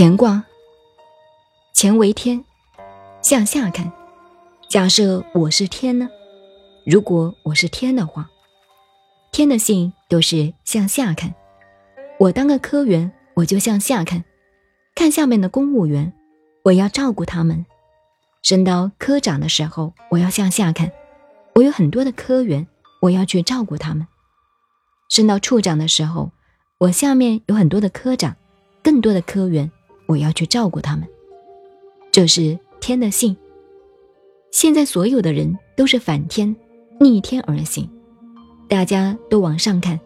乾卦，乾为天，向下看。假设我是天呢？如果我是天的话，天的性都是向下看。我当个科员，我就向下看，看下面的公务员，我要照顾他们。升到科长的时候，我要向下看，我有很多的科员，我要去照顾他们。升到处长的时候，我下面有很多的科长，更多的科员。我要去照顾他们，这是天的性。现在所有的人都是反天、逆天而行，大家都往上看。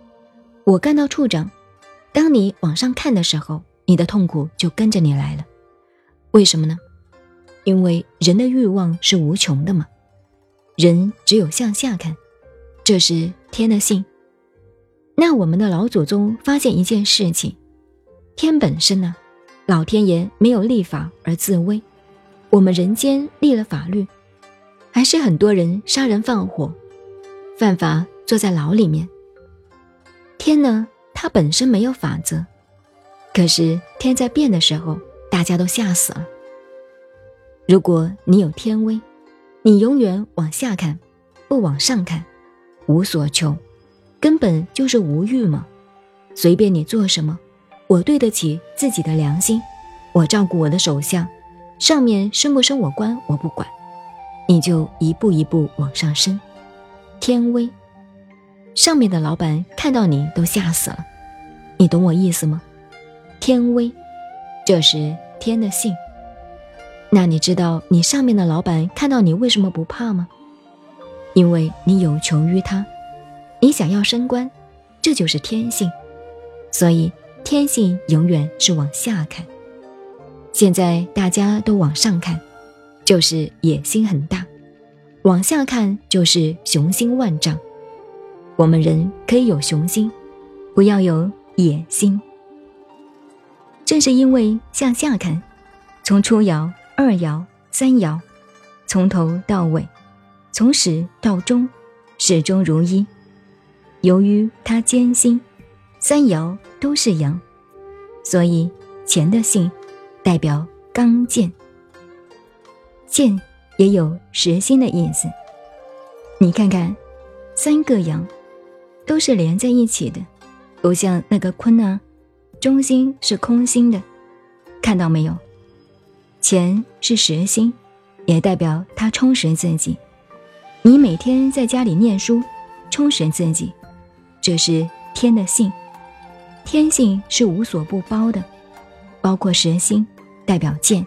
我干到处长，当你往上看的时候，你的痛苦就跟着你来了。为什么呢？因为人的欲望是无穷的嘛。人只有向下看，这是天的性。那我们的老祖宗发现一件事情：天本身呢？老天爷没有立法而自威，我们人间立了法律，还是很多人杀人放火，犯法坐在牢里面。天呢，它本身没有法则，可是天在变的时候，大家都吓死了。如果你有天威，你永远往下看，不往上看，无所求，根本就是无欲嘛，随便你做什么。我对得起自己的良心，我照顾我的手下，上面升不升我官我不管，你就一步一步往上升。天威，上面的老板看到你都吓死了，你懂我意思吗？天威，这是天的性。那你知道你上面的老板看到你为什么不怕吗？因为你有求于他，你想要升官，这就是天性，所以。天性永远是往下看，现在大家都往上看，就是野心很大；往下看就是雄心万丈。我们人可以有雄心，不要有野心。正是因为向下看，从初爻、二爻、三爻，从头到尾，从始到终，始终如一。由于他艰辛。三爻都是阳，所以乾的性代表刚健，健也有实心的意思。你看看，三个阳都是连在一起的，不像那个坤啊，中心是空心的，看到没有？乾是实心，也代表他充实自己。你每天在家里念书，充实自己，这是天的性。天性是无所不包的，包括蛇心，代表剑。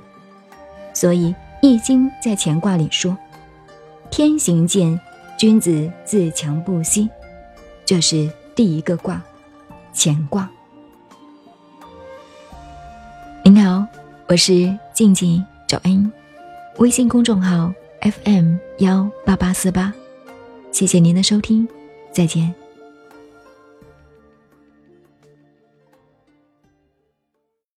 所以《易经》在乾卦里说：“天行健，君子自强不息。”这是第一个卦，乾卦。您好，我是静静找恩，微信公众号 FM 幺八八四八，谢谢您的收听，再见。